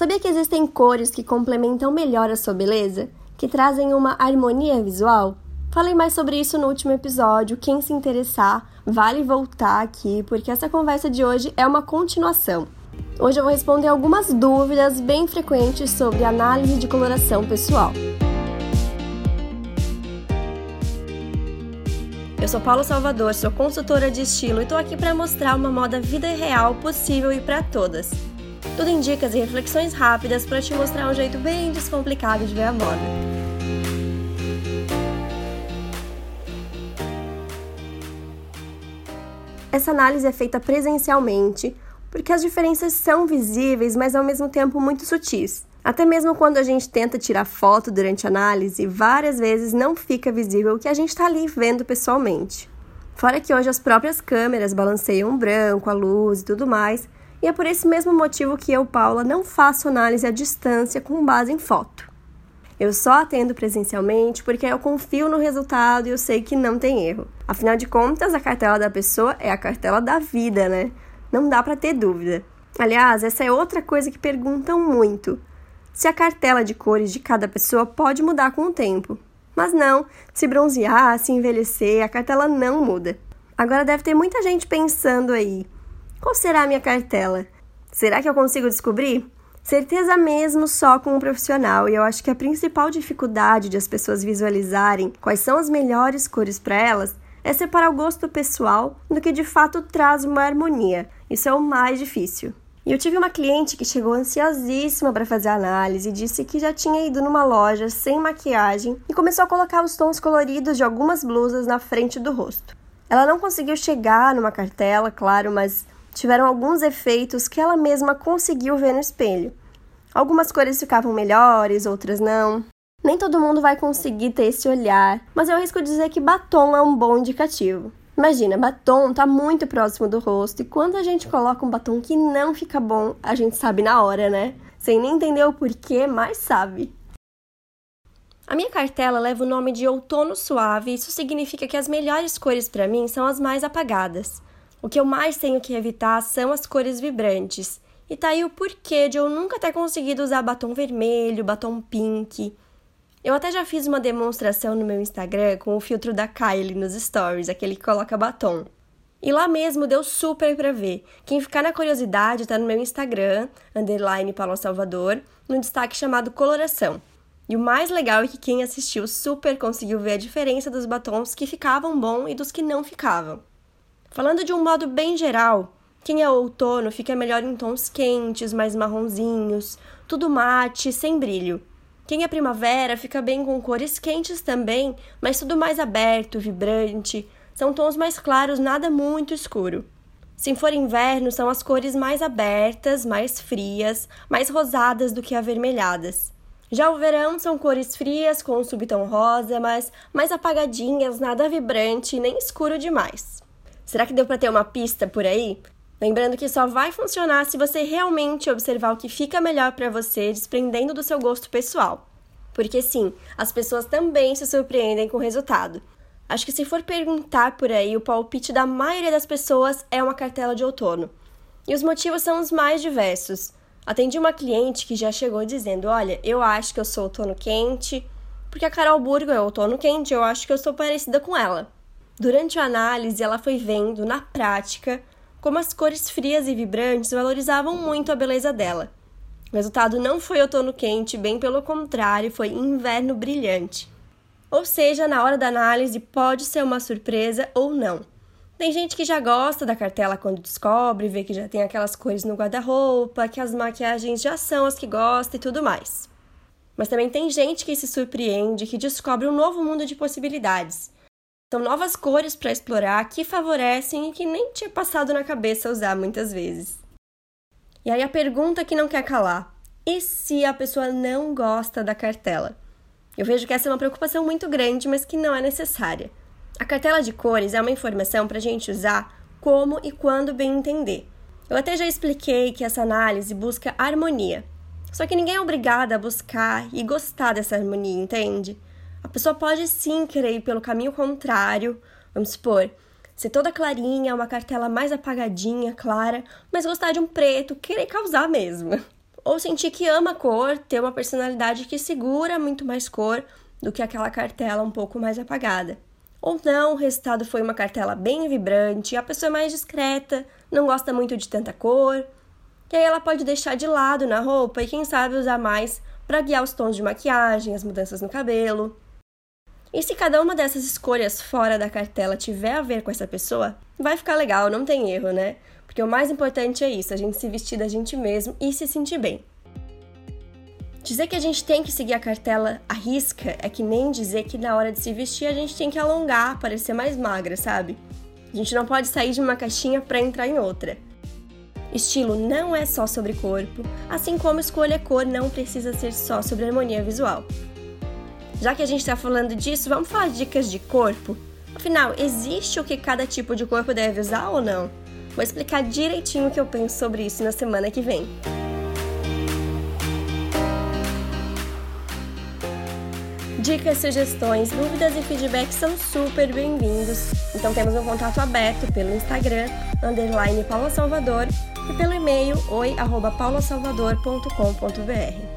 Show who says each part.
Speaker 1: Sabia que existem cores que complementam melhor a sua beleza? Que trazem uma harmonia visual? Falei mais sobre isso no último episódio. Quem se interessar, vale voltar aqui, porque essa conversa de hoje é uma continuação. Hoje eu vou responder algumas dúvidas bem frequentes sobre análise de coloração pessoal. Eu sou Paula Salvador, sou consultora de estilo e estou aqui para mostrar uma moda vida real possível e para todas. Tudo em dicas e reflexões rápidas para te mostrar um jeito bem descomplicado de ver a moda. Essa análise é feita presencialmente, porque as diferenças são visíveis, mas ao mesmo tempo muito sutis. Até mesmo quando a gente tenta tirar foto durante a análise, várias vezes não fica visível o que a gente está ali vendo pessoalmente. Fora que hoje as próprias câmeras balanceiam o branco, a luz e tudo mais, e é por esse mesmo motivo que eu, Paula, não faço análise à distância com base em foto. Eu só atendo presencialmente porque eu confio no resultado e eu sei que não tem erro. Afinal de contas, a cartela da pessoa é a cartela da vida, né? Não dá para ter dúvida. Aliás, essa é outra coisa que perguntam muito. Se a cartela de cores de cada pessoa pode mudar com o tempo. Mas não, se bronzear, se envelhecer, a cartela não muda. Agora deve ter muita gente pensando aí: qual será a minha cartela? Será que eu consigo descobrir? Certeza mesmo só com um profissional, e eu acho que a principal dificuldade de as pessoas visualizarem quais são as melhores cores para elas é separar o gosto pessoal do que de fato traz uma harmonia. Isso é o mais difícil. E eu tive uma cliente que chegou ansiosíssima para fazer a análise e disse que já tinha ido numa loja sem maquiagem e começou a colocar os tons coloridos de algumas blusas na frente do rosto. Ela não conseguiu chegar numa cartela, claro, mas tiveram alguns efeitos que ela mesma conseguiu ver no espelho. Algumas cores ficavam melhores, outras não. Nem todo mundo vai conseguir ter esse olhar, mas eu arrisco dizer que batom é um bom indicativo. Imagina, batom tá muito próximo do rosto e quando a gente coloca um batom que não fica bom, a gente sabe na hora, né? Sem nem entender o porquê, mas sabe. A minha cartela leva o nome de outono suave, isso significa que as melhores cores para mim são as mais apagadas. O que eu mais tenho que evitar são as cores vibrantes. E tá aí o porquê de eu nunca ter conseguido usar batom vermelho, batom pink. Eu até já fiz uma demonstração no meu Instagram com o filtro da Kylie nos stories, aquele que coloca batom. E lá mesmo deu super pra ver. Quem ficar na curiosidade tá no meu Instagram, underline Paulo Salvador, no destaque chamado Coloração. E o mais legal é que quem assistiu super conseguiu ver a diferença dos batons que ficavam bom e dos que não ficavam. Falando de um modo bem geral, quem é outono fica melhor em tons quentes, mais marronzinhos, tudo mate, sem brilho. Quem é primavera fica bem com cores quentes também, mas tudo mais aberto, vibrante. São tons mais claros, nada muito escuro. Se for inverno, são as cores mais abertas, mais frias, mais rosadas do que avermelhadas. Já o verão são cores frias com um subtom rosa, mas mais apagadinhas, nada vibrante nem escuro demais. Será que deu para ter uma pista por aí? Lembrando que só vai funcionar se você realmente observar o que fica melhor para você, desprendendo do seu gosto pessoal. Porque sim, as pessoas também se surpreendem com o resultado. Acho que se for perguntar por aí, o palpite da maioria das pessoas é uma cartela de outono. E os motivos são os mais diversos. Atendi uma cliente que já chegou dizendo: Olha, eu acho que eu sou outono quente, porque a Carol Burgo é outono quente, eu acho que eu sou parecida com ela. Durante a análise, ela foi vendo, na prática, como as cores frias e vibrantes valorizavam muito a beleza dela. O resultado não foi outono quente, bem pelo contrário, foi inverno brilhante. Ou seja, na hora da análise pode ser uma surpresa ou não. Tem gente que já gosta da cartela quando descobre, vê que já tem aquelas cores no guarda-roupa, que as maquiagens já são as que gosta e tudo mais. Mas também tem gente que se surpreende, que descobre um novo mundo de possibilidades são novas cores para explorar que favorecem e que nem tinha passado na cabeça usar muitas vezes. E aí a pergunta que não quer calar: e se a pessoa não gosta da cartela? Eu vejo que essa é uma preocupação muito grande, mas que não é necessária. A cartela de cores é uma informação para a gente usar como e quando bem entender. Eu até já expliquei que essa análise busca harmonia. Só que ninguém é obrigado a buscar e gostar dessa harmonia, entende? A pessoa pode sim querer ir pelo caminho contrário, vamos supor, ser toda clarinha, uma cartela mais apagadinha, clara, mas gostar de um preto, querer causar mesmo. ou sentir que ama cor, ter uma personalidade que segura muito mais cor do que aquela cartela um pouco mais apagada. Ou não, o resultado foi uma cartela bem vibrante, a pessoa é mais discreta, não gosta muito de tanta cor, que aí ela pode deixar de lado na roupa e quem sabe usar mais para guiar os tons de maquiagem, as mudanças no cabelo. E se cada uma dessas escolhas fora da cartela tiver a ver com essa pessoa, vai ficar legal, não tem erro, né? Porque o mais importante é isso, a gente se vestir da gente mesmo e se sentir bem. Dizer que a gente tem que seguir a cartela à risca é que nem dizer que na hora de se vestir a gente tem que alongar, parecer mais magra, sabe? A gente não pode sair de uma caixinha para entrar em outra. Estilo não é só sobre corpo, assim como escolha cor não precisa ser só sobre harmonia visual. Já que a gente está falando disso, vamos falar de dicas de corpo? Afinal, existe o que cada tipo de corpo deve usar ou não? Vou explicar direitinho o que eu penso sobre isso na semana que vem. Dicas, sugestões, dúvidas e feedbacks são super bem-vindos. Então temos um contato aberto pelo Instagram, underline Paula Salvador, e pelo e-mail oi@paulasalvador.com.br.